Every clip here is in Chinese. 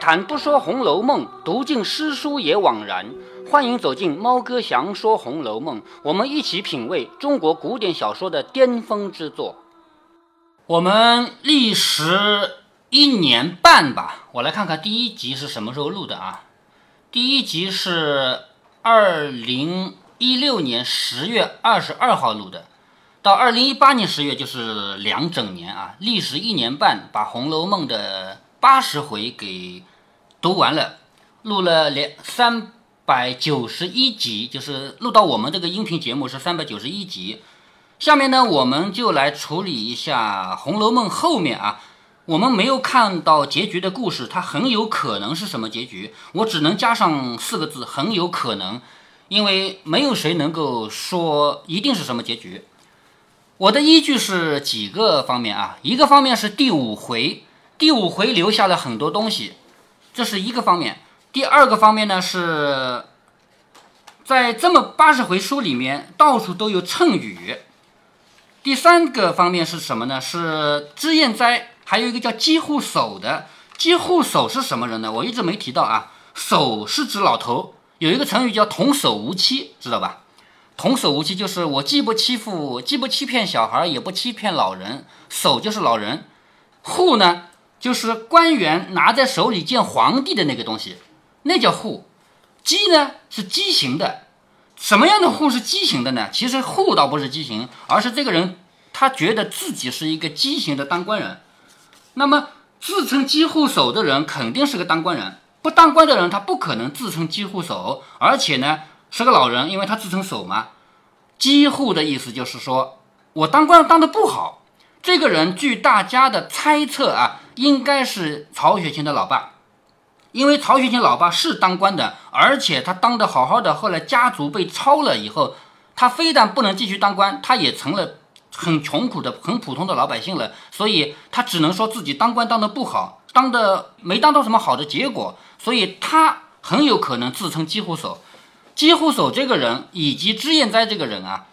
谈不说《红楼梦》，读尽诗书也枉然。欢迎走进猫哥祥说《红楼梦》，我们一起品味中国古典小说的巅峰之作。我们历时一年半吧，我来看看第一集是什么时候录的啊？第一集是二零一六年十月二十二号录的，到二零一八年十月就是两整年啊，历时一年半，把《红楼梦》的。八十回给读完了，录了两三百九十一集，就是录到我们这个音频节目是三百九十一集。下面呢，我们就来处理一下《红楼梦》后面啊，我们没有看到结局的故事，它很有可能是什么结局？我只能加上四个字：很有可能，因为没有谁能够说一定是什么结局。我的依据是几个方面啊，一个方面是第五回。第五回留下了很多东西，这是一个方面。第二个方面呢，是在这么八十回书里面，到处都有谶语。第三个方面是什么呢？是脂砚斋，还有一个叫姬护守的。姬护守是什么人呢？我一直没提到啊。守是指老头，有一个成语叫童叟无欺，知道吧？童叟无欺就是我既不欺负，既不欺骗小孩，也不欺骗老人。守就是老人，护呢？就是官员拿在手里见皇帝的那个东西，那叫户。鸡呢是畸形的，什么样的户是畸形的呢？其实户倒不是畸形，而是这个人他觉得自己是一个畸形的当官人。那么自称鸡户守的人肯定是个当官人，不当官的人他不可能自称鸡户守，而且呢是个老人，因为他自称守嘛。鸡户的意思就是说我当官当的不好。这个人据大家的猜测啊，应该是曹雪芹的老爸，因为曹雪芹老爸是当官的，而且他当的好好的，后来家族被抄了以后，他非但不能继续当官，他也成了很穷苦的、很普通的老百姓了，所以他只能说自己当官当的不好，当的没当到什么好的结果，所以他很有可能自称几乎守。几乎守这个人以及脂砚斋这个人啊。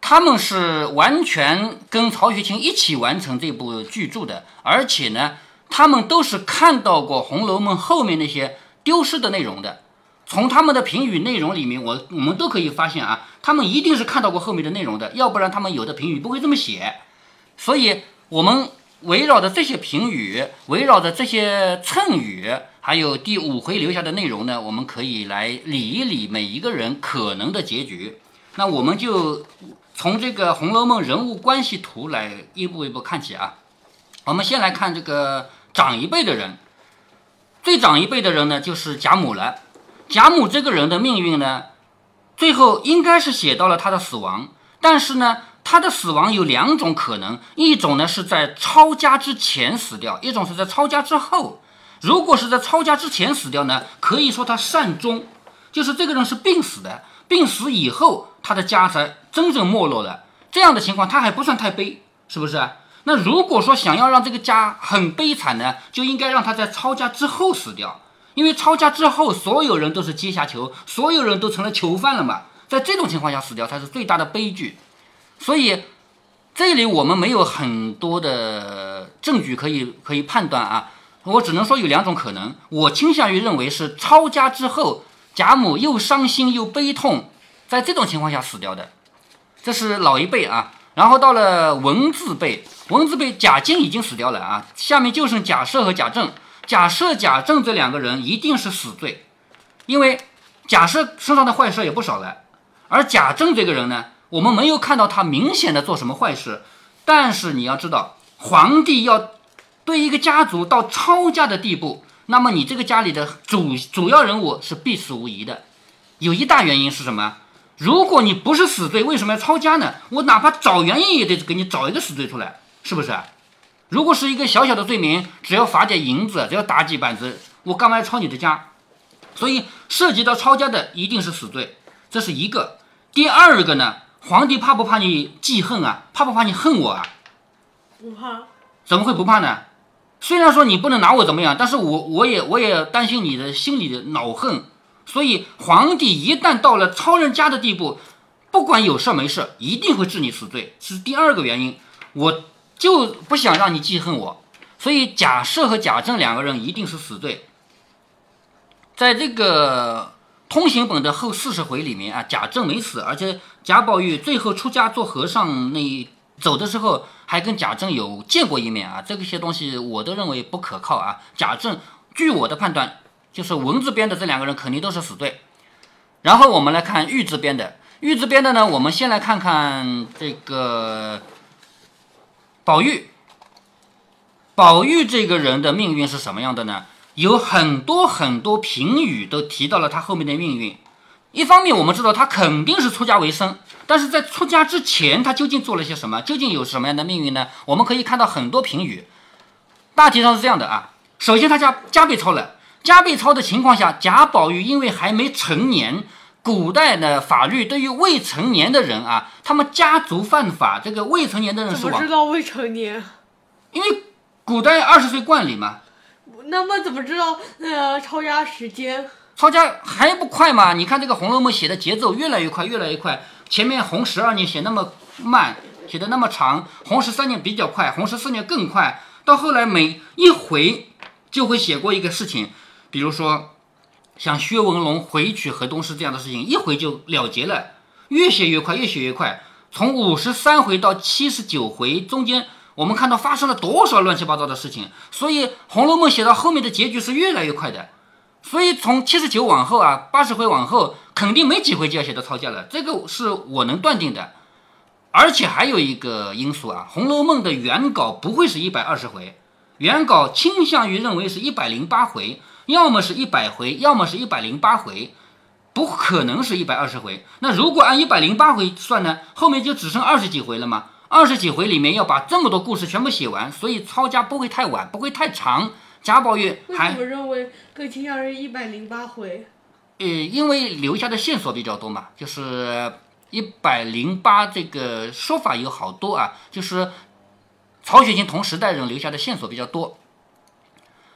他们是完全跟曹雪芹一起完成这部巨著的，而且呢，他们都是看到过《红楼梦》后面那些丢失的内容的。从他们的评语内容里面，我我们都可以发现啊，他们一定是看到过后面的内容的，要不然他们有的评语不会这么写。所以，我们围绕着这些评语，围绕着这些谶语，还有第五回留下的内容呢，我们可以来理一理每一个人可能的结局。那我们就。从这个《红楼梦》人物关系图来一步一步看起啊，我们先来看这个长一辈的人，最长一辈的人呢就是贾母了。贾母这个人的命运呢，最后应该是写到了他的死亡，但是呢，他的死亡有两种可能，一种呢是在抄家之前死掉，一种是在抄家之后。如果是在抄家之前死掉呢，可以说他善终，就是这个人是病死的。病死以后，他的家才真正没落了。这样的情况，他还不算太悲，是不是？那如果说想要让这个家很悲惨呢，就应该让他在抄家之后死掉，因为抄家之后，所有人都是阶下囚，所有人都成了囚犯了嘛。在这种情况下死掉，才是最大的悲剧。所以，这里我们没有很多的证据可以可以判断啊。我只能说有两种可能，我倾向于认为是抄家之后。贾母又伤心又悲痛，在这种情况下死掉的，这是老一辈啊。然后到了文字辈，文字辈贾敬已经死掉了啊，下面就剩贾赦和贾政。贾赦、贾政这两个人一定是死罪，因为贾赦身上的坏事也不少了，而贾政这个人呢，我们没有看到他明显的做什么坏事。但是你要知道，皇帝要对一个家族到抄家的地步。那么你这个家里的主主要人物是必死无疑的，有一大原因是什么？如果你不是死罪，为什么要抄家呢？我哪怕找原因也得给你找一个死罪出来，是不是？如果是一个小小的罪名，只要罚点银子，只要打几板子，我干嘛要抄你的家？所以涉及到抄家的一定是死罪，这是一个。第二个呢，皇帝怕不怕你记恨啊？怕不怕你恨我啊？不怕。怎么会不怕呢？虽然说你不能拿我怎么样，但是我我也我也担心你的心里的恼恨，所以皇帝一旦到了抄人家的地步，不管有事没事，一定会治你死罪，是第二个原因。我就不想让你记恨我，所以。贾赦和贾政两个人一定是死罪。在这个通行本的后四十回里面啊，贾政没死，而且贾宝玉最后出家做和尚那走的时候，还跟贾政有见过一面啊。这些东西我都认为不可靠啊。贾政，据我的判断，就是文字编的这两个人肯定都是死罪。然后我们来看玉字编的，玉字编的呢，我们先来看看这个宝玉。宝玉这个人的命运是什么样的呢？有很多很多评语都提到了他后面的命运。一方面，我们知道他肯定是出家为僧，但是在出家之前，他究竟做了些什么？究竟有什么样的命运呢？我们可以看到很多评语，大体上是这样的啊。首先，他家家被抄了，家被抄的情况下，贾宝玉因为还没成年，古代的法律对于未成年的人啊，他们家族犯法，这个未成年的人是怎么知道未成年？因为。古代二十岁冠礼嘛，那么怎么知道呃抄家时间？抄家还不快吗？你看这个《红楼梦》写的节奏越来越快，越来越快。前面红十二年写那么慢，写的那么长，红十三年比较快，红十四年更快。到后来每一回就会写过一个事情，比如说像薛文龙回娶河东狮这样的事情，一回就了结了，越写越快，越写越快。从五十三回到七十九回中间。我们看到发生了多少乱七八糟的事情，所以《红楼梦》写到后面的结局是越来越快的，所以从七十九往后啊，八十回往后，肯定没几回就要写到抄家了，这个是我能断定的。而且还有一个因素啊，《红楼梦》的原稿不会是一百二十回，原稿倾向于认为是一百零八回，要么是一百回，要么是一百零八回，不可能是一百二十回。那如果按一百零八回算呢，后面就只剩二十几回了吗？二十几回里面要把这么多故事全部写完，所以抄家不会太晚，不会太长。贾宝玉还我认为更倾向于一百零八回。呃，因为留下的线索比较多嘛，就是一百零八这个说法有好多啊，就是曹雪芹同时代人留下的线索比较多。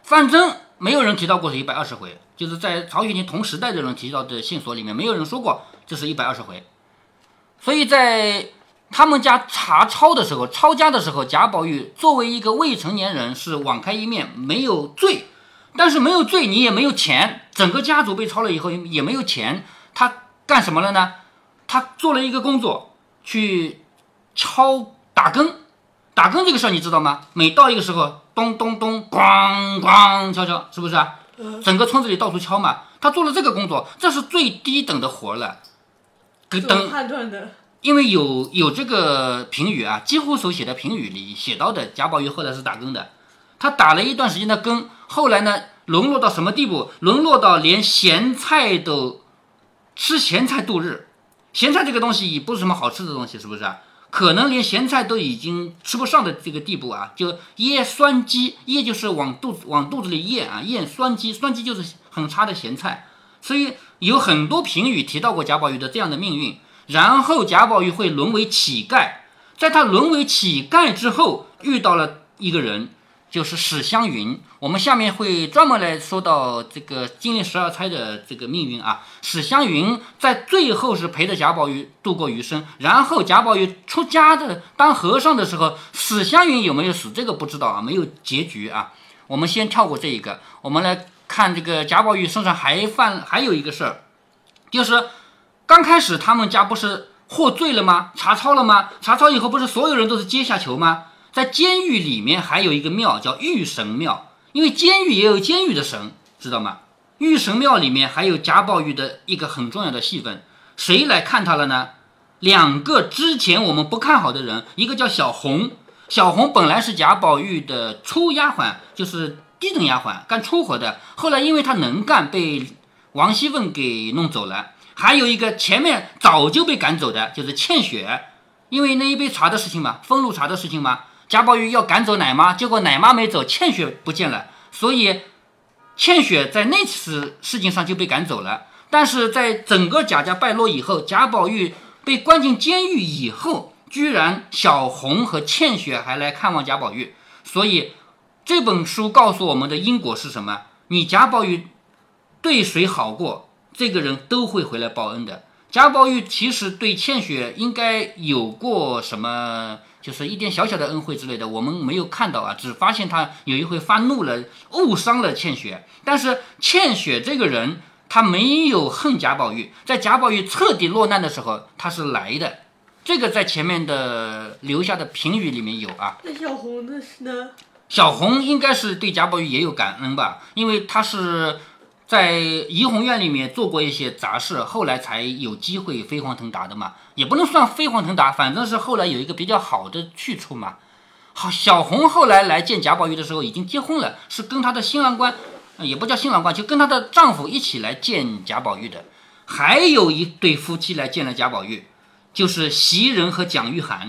反正没有人提到过是一百二十回，就是在曹雪芹同时代的人提到的线索里面，没有人说过这是一百二十回，所以在。他们家查抄的时候，抄家的时候，贾宝玉作为一个未成年人是网开一面，没有罪。但是没有罪，你也没有钱，整个家族被抄了以后也没有钱。他干什么了呢？他做了一个工作，去敲打更。打更这个事儿你知道吗？每到一个时候，咚咚咚，咣咣敲敲，是不是啊？整个村子里到处敲嘛。他做了这个工作，这是最低等的活了。怎么判断的？因为有有这个评语啊，几乎所写的评语里写到的贾宝玉后来是打更的，他打了一段时间的更，后来呢沦落到什么地步？沦落到连咸菜都吃咸菜度日，咸菜这个东西也不是什么好吃的东西，是不是啊？可能连咸菜都已经吃不上的这个地步啊，就腌酸鸡，腌就是往肚子往肚子里咽啊，咽酸鸡，酸鸡就是很差的咸菜，所以有很多评语提到过贾宝玉的这样的命运。然后贾宝玉会沦为乞丐，在他沦为乞丐之后，遇到了一个人，就是史湘云。我们下面会专门来说到这个金陵十二钗的这个命运啊。史湘云在最后是陪着贾宝玉度过余生。然后贾宝玉出家的当和尚的时候，史湘云有没有死？这个不知道啊，没有结局啊。我们先跳过这一个，我们来看这个贾宝玉身上还犯还有一个事儿，就是。刚开始他们家不是获罪了吗？查抄了吗？查抄以后不是所有人都是阶下囚吗？在监狱里面还有一个庙叫玉神庙，因为监狱也有监狱的神，知道吗？玉神庙里面还有贾宝玉的一个很重要的戏份，谁来看他了呢？两个之前我们不看好的人，一个叫小红，小红本来是贾宝玉的粗丫鬟，就是低等丫鬟，干粗活的，后来因为她能干，被王熙凤给弄走了。还有一个前面早就被赶走的，就是倩雪，因为那一杯茶的事情嘛，封路茶的事情嘛，贾宝玉要赶走奶妈，结果奶妈没走，倩雪不见了，所以倩雪在那次事情上就被赶走了。但是在整个贾家败落以后，贾宝玉被关进监狱以后，居然小红和倩雪还来看望贾宝玉，所以这本书告诉我们的因果是什么？你贾宝玉对谁好过？这个人都会回来报恩的。贾宝玉其实对倩雪应该有过什么就是一点小小的恩惠之类的，我们没有看到啊，只发现他有一回发怒了，误伤了倩雪。但是倩雪这个人，他没有恨贾宝玉，在贾宝玉彻底落难的时候，他是来的。这个在前面的留下的评语里面有啊。那小红的是呢？小红应该是对贾宝玉也有感恩吧，因为他是。在怡红院里面做过一些杂事，后来才有机会飞黄腾达的嘛，也不能算飞黄腾达，反正是后来有一个比较好的去处嘛。好，小红后来来见贾宝玉的时候已经结婚了，是跟她的新郎官，也不叫新郎官，就跟她的丈夫一起来见贾宝玉的。还有一对夫妻来见了贾宝玉，就是袭人和蒋玉菡，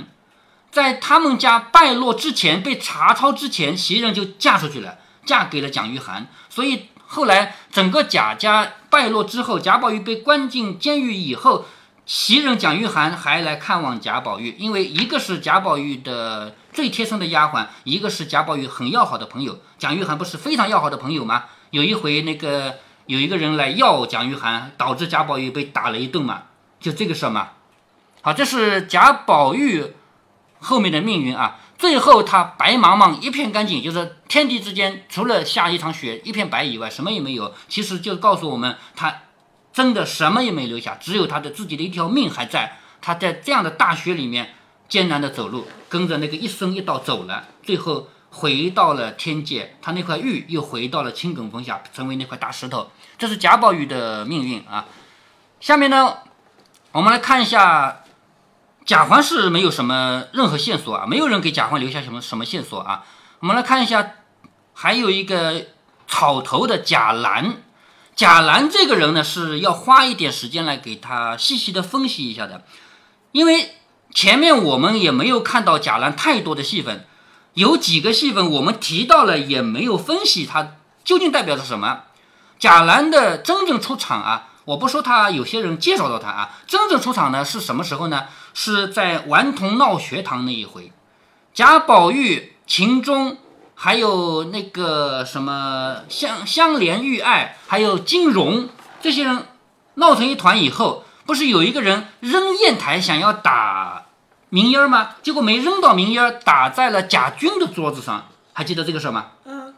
在他们家败落之前，被查抄之前，袭人就嫁出去了，嫁给了蒋玉菡，所以。后来整个贾家败落之后，贾宝玉被关进监狱以后，袭人蒋玉菡还来看望贾宝玉，因为一个是贾宝玉的最贴身的丫鬟，一个是贾宝玉很要好的朋友。蒋玉菡不是非常要好的朋友吗？有一回那个有一个人来要蒋玉菡，导致贾宝玉被打了一顿嘛，就这个事儿嘛。好，这是贾宝玉后面的命运啊。最后他白茫茫一片干净，就是天地之间除了下一场雪一片白以外，什么也没有。其实就告诉我们，他真的什么也没留下，只有他的自己的一条命还在。他在这样的大雪里面艰难的走路，跟着那个一生一道走了，最后回到了天界。他那块玉又回到了青埂峰下，成为那块大石头。这是贾宝玉的命运啊。下面呢，我们来看一下。贾环是没有什么任何线索啊，没有人给贾环留下什么什么线索啊。我们来看一下，还有一个草头的贾兰，贾兰这个人呢是要花一点时间来给他细细的分析一下的，因为前面我们也没有看到贾兰太多的戏份，有几个戏份我们提到了也没有分析他究竟代表着什么。贾兰的真正出场啊。我不说他，有些人介绍到他啊，真正出场呢是什么时候呢？是在顽童闹学堂那一回，贾宝玉、秦钟，还有那个什么香香莲玉爱，还有金荣这些人闹成一团以后，不是有一个人扔砚台想要打明烟吗？结果没扔到明烟，打在了贾军的桌子上，还记得这个事吗？嗯。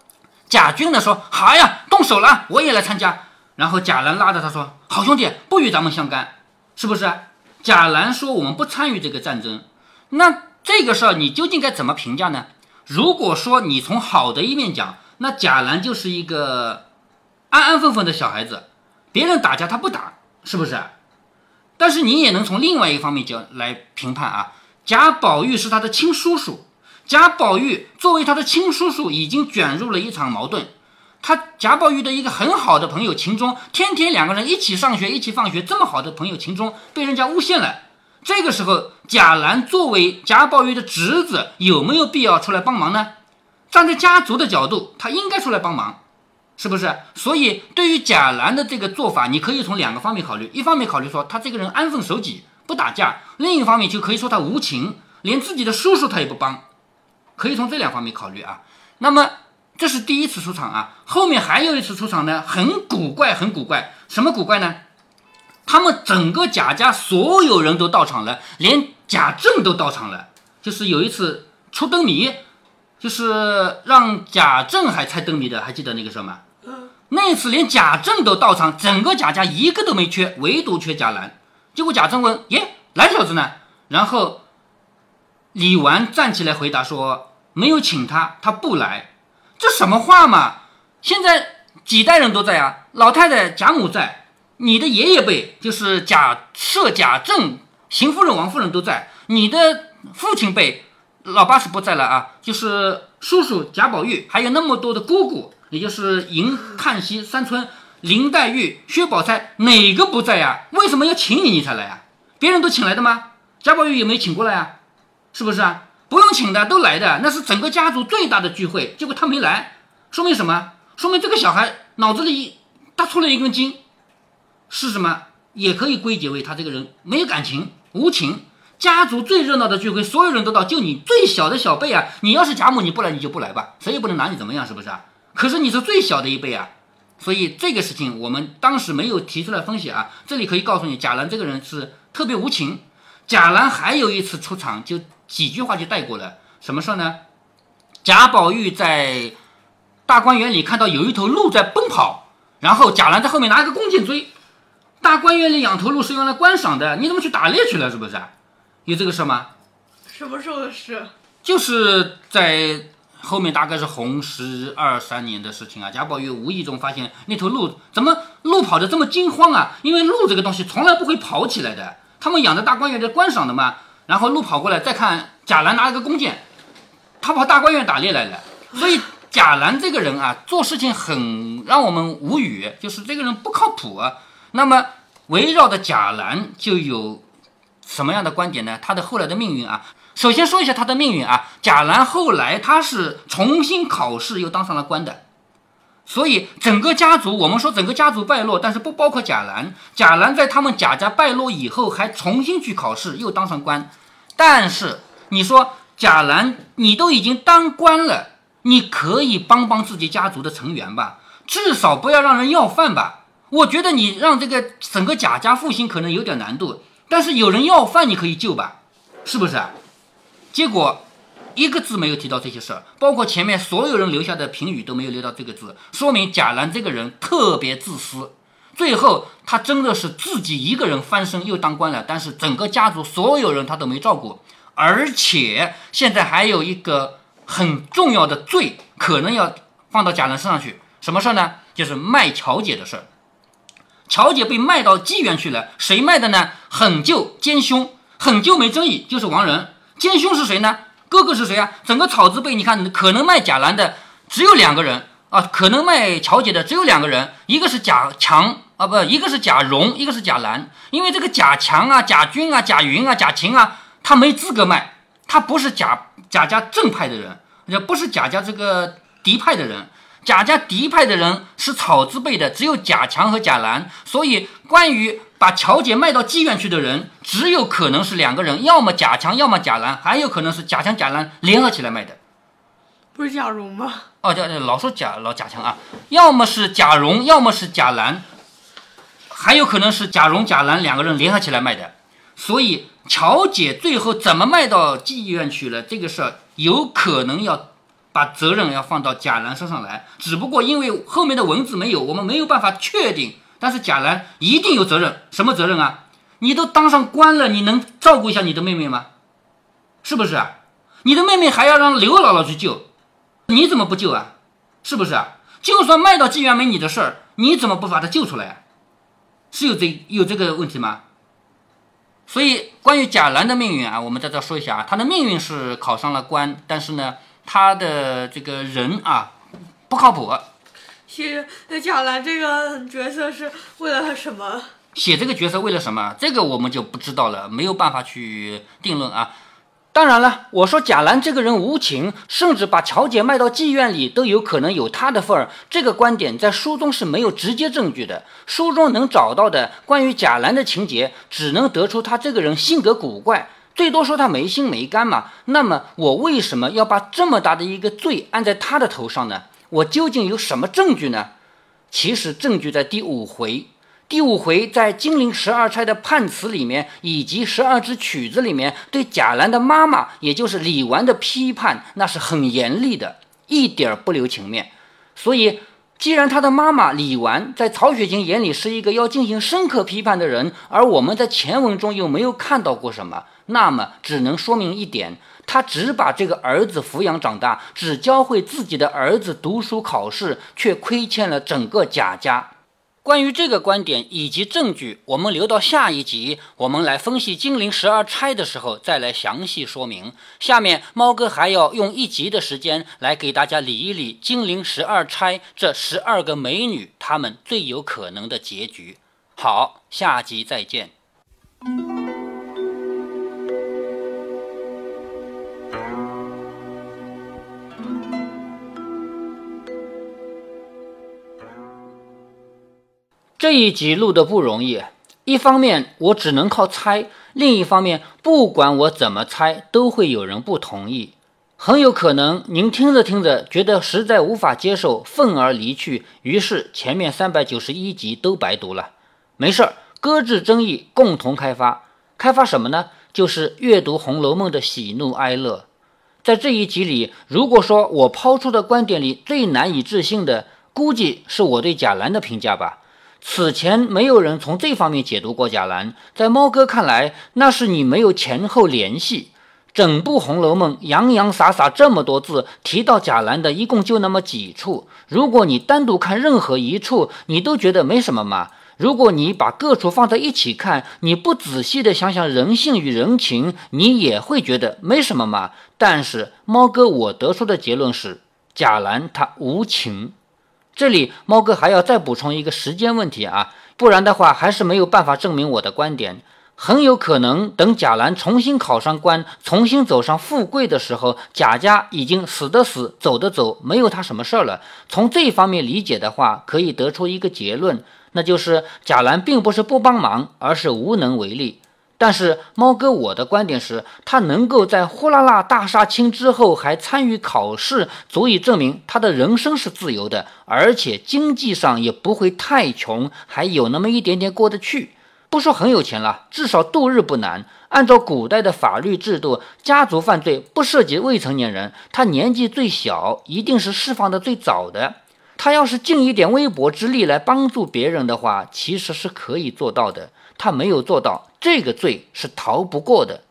贾军呢说：“好呀，动手了，我也来参加。”然后贾兰拉着他说：“好兄弟，不与咱们相干，是不是？”贾兰说：“我们不参与这个战争。”那这个事儿你究竟该怎么评价呢？如果说你从好的一面讲，那贾兰就是一个安安分分的小孩子，别人打架他不打，是不是？但是你也能从另外一方面讲来评判啊。贾宝玉是他的亲叔叔，贾宝玉作为他的亲叔叔，已经卷入了一场矛盾。他贾宝玉的一个很好的朋友秦钟，天天两个人一起上学，一起放学，这么好的朋友秦钟被人家诬陷了。这个时候，贾兰作为贾宝玉的侄子，有没有必要出来帮忙呢？站在家族的角度，他应该出来帮忙，是不是？所以，对于贾兰的这个做法，你可以从两个方面考虑：一方面考虑说他这个人安分守己，不打架；另一方面就可以说他无情，连自己的叔叔他也不帮。可以从这两方面考虑啊。那么。这是第一次出场啊，后面还有一次出场呢，很古怪，很古怪。什么古怪呢？他们整个贾家所有人都到场了，连贾政都到场了。就是有一次出灯谜，就是让贾政还猜灯谜的，还记得那个事吗？那次连贾政都到场，整个贾家一个都没缺，唯独缺贾兰。结果贾政问：“耶，蓝小子呢？”然后李纨站起来回答说：“没有请他，他不来。”这什么话嘛！现在几代人都在啊，老太太贾母在，你的爷爷辈就是贾赦、贾政、邢夫人、王夫人都在，你的父亲辈老八是不在了啊，就是叔叔贾宝玉，还有那么多的姑姑，也就是迎、叹息、三春、林黛玉、薛宝钗，哪个不在呀？为什么要请你你才来啊？别人都请来的吗？贾宝玉有没请过来啊？是不是啊？不用请的都来的，那是整个家族最大的聚会。结果他没来，说明什么？说明这个小孩脑子里搭出了一根筋，是什么？也可以归结为他这个人没有感情、无情。家族最热闹的聚会，所有人都到，就你最小的小辈啊！你要是贾母，你不来你就不来吧，谁也不能拿你怎么样，是不是啊？可是你是最小的一辈啊，所以这个事情我们当时没有提出来分析啊。这里可以告诉你，贾兰这个人是特别无情。贾兰还有一次出场就。几句话就带过了。什么事儿呢？贾宝玉在大观园里看到有一头鹿在奔跑，然后贾兰在后面拿一个弓箭追。大观园里养头鹿是用来观赏的，你怎么去打猎去了？是不是？有这个事吗？什么时候的事？就是在后面大概是红十二三年的事情啊。贾宝玉无意中发现那头鹿怎么鹿跑得这么惊慌啊？因为鹿这个东西从来不会跑起来的，他们养在大观园在观赏的嘛。然后鹿跑过来，再看贾兰拿了个弓箭，他跑大观园打猎来了。所以贾兰这个人啊，做事情很让我们无语，就是这个人不靠谱啊。那么围绕着贾兰就有什么样的观点呢？他的后来的命运啊，首先说一下他的命运啊。贾兰后来他是重新考试又当上了官的，所以整个家族我们说整个家族败落，但是不包括贾兰。贾兰在他们贾家败落以后还重新去考试又当上官，但是你说贾兰你都已经当官了，你可以帮帮自己家族的成员吧，至少不要让人要饭吧。我觉得你让这个整个贾家复兴可能有点难度，但是有人要饭，你可以救吧，是不是？结果一个字没有提到这些事儿，包括前面所有人留下的评语都没有留到这个字，说明贾兰这个人特别自私。最后他真的是自己一个人翻身又当官了，但是整个家族所有人他都没照顾，而且现在还有一个很重要的罪可能要放到贾兰身上去，什么事儿呢？就是卖乔姐的事儿。乔姐被卖到妓院去了，谁卖的呢？狠舅奸凶，狠舅没争议，就是王仁。奸凶是谁呢？哥哥是谁啊？整个草字辈，你看可能卖贾兰的只有两个人啊，可能卖乔姐的只有两个人，一个是贾强啊，不，一个是贾蓉，一个是贾兰。因为这个贾强啊、贾军啊、贾云啊、贾琴啊，他没资格卖，他不是贾贾家正派的人，也不是贾家这个嫡派的人。贾家嫡派的人是草字辈的，只有贾强和贾兰，所以关于把乔姐卖到妓院去的人，只有可能是两个人，要么贾强，要么贾兰，还有可能是贾强、贾兰联合起来卖的。不是贾蓉吗？哦，叫老说贾老贾强啊，要么是贾蓉，要么是贾兰，还有可能是贾蓉、贾兰两个人联合起来卖的。所以乔姐最后怎么卖到妓院去了，这个事儿有可能要。把责任要放到贾兰身上来，只不过因为后面的文字没有，我们没有办法确定。但是贾兰一定有责任，什么责任啊？你都当上官了，你能照顾一下你的妹妹吗？是不是啊？你的妹妹还要让刘姥姥去救，你怎么不救啊？是不是啊？就算卖到妓院没你的事儿，你怎么不把她救出来？是有这有这个问题吗？所以关于贾兰的命运啊，我们在这说一下啊，他的命运是考上了官，但是呢。他的这个人啊，不靠谱。其实那贾兰这个角色是为了什么？写这个角色为了什么？这个我们就不知道了，没有办法去定论啊。当然了，我说贾兰这个人无情，甚至把乔姐卖到妓院里都有可能有他的份儿。这个观点在书中是没有直接证据的。书中能找到的关于贾兰的情节，只能得出他这个人性格古怪。最多说他没心没肝嘛，那么我为什么要把这么大的一个罪按在他的头上呢？我究竟有什么证据呢？其实证据在第五回，第五回在金陵十二钗的判词里面，以及十二支曲子里面，对贾兰的妈妈，也就是李纨的批判，那是很严厉的，一点儿不留情面。所以。既然他的妈妈李纨在曹雪芹眼里是一个要进行深刻批判的人，而我们在前文中又没有看到过什么，那么只能说明一点：他只把这个儿子抚养长大，只教会自己的儿子读书考试，却亏欠了整个贾家。关于这个观点以及证据，我们留到下一集，我们来分析金陵十二钗的时候再来详细说明。下面猫哥还要用一集的时间来给大家理一理金陵十二钗这十二个美女她们最有可能的结局。好，下集再见。这一集录的不容易，一方面我只能靠猜，另一方面不管我怎么猜，都会有人不同意。很有可能您听着听着觉得实在无法接受，愤而离去，于是前面三百九十一集都白读了。没事儿，搁置争议，共同开发。开发什么呢？就是阅读《红楼梦》的喜怒哀乐。在这一集里，如果说我抛出的观点里最难以置信的，估计是我对贾兰的评价吧。此前没有人从这方面解读过贾兰，在猫哥看来，那是你没有前后联系。整部《红楼梦》洋洋洒洒这么多字，提到贾兰的一共就那么几处。如果你单独看任何一处，你都觉得没什么嘛。如果你把各处放在一起看，你不仔细的想想人性与人情，你也会觉得没什么嘛。但是猫哥我得出的结论是，贾兰他无情。这里猫哥还要再补充一个时间问题啊，不然的话还是没有办法证明我的观点。很有可能，等贾兰重新考上官，重新走上富贵的时候，贾家已经死的死，走的走，没有他什么事儿了。从这方面理解的话，可以得出一个结论，那就是贾兰并不是不帮忙，而是无能为力。但是猫哥，我的观点是，他能够在呼啦啦大杀青之后还参与考试，足以证明他的人生是自由的，而且经济上也不会太穷，还有那么一点点过得去。不说很有钱了，至少度日不难。按照古代的法律制度，家族犯罪不涉及未成年人，他年纪最小，一定是释放的最早的。他要是尽一点微薄之力来帮助别人的话，其实是可以做到的。他没有做到，这个罪是逃不过的。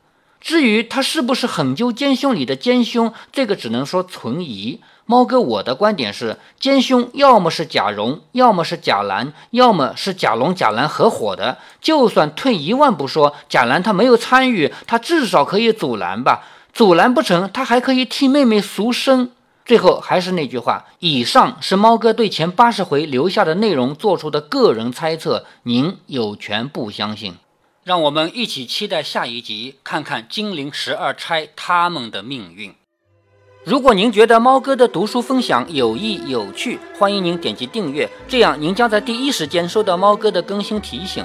至于他是不是狠究奸凶里的奸凶，这个只能说存疑。猫哥，我的观点是，奸凶要么是贾蓉，要么是贾兰，要么是贾龙、贾兰合伙的。就算退一万步说，贾兰他没有参与，他至少可以阻拦吧？阻拦不成，他还可以替妹妹赎身。最后还是那句话，以上是猫哥对前八十回留下的内容做出的个人猜测，您有权不相信。让我们一起期待下一集，看看金陵十二钗他们的命运。如果您觉得猫哥的读书分享有益有趣，欢迎您点击订阅，这样您将在第一时间收到猫哥的更新提醒。